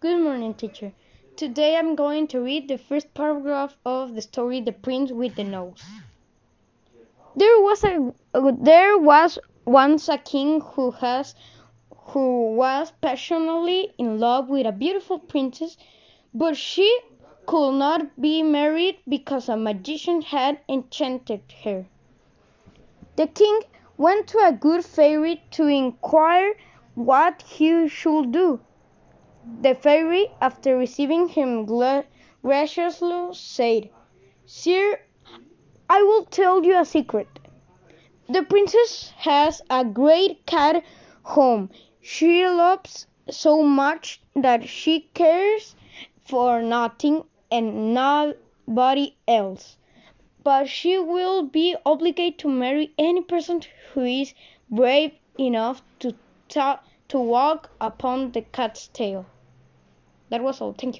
Good morning, teacher. Today I'm going to read the first paragraph of the story The Prince with the Nose. There was a there was once a king who has who was passionately in love with a beautiful princess, but she could not be married because a magician had enchanted her. The king went to a good fairy to inquire what he should do. The fairy, after receiving him graciously, said, Sir, I will tell you a secret. The princess has a great cat home she loves so much that she cares for nothing and nobody else. But she will be obliged to marry any person who is brave enough to, to walk upon the cat's tail. That was all. Thank you.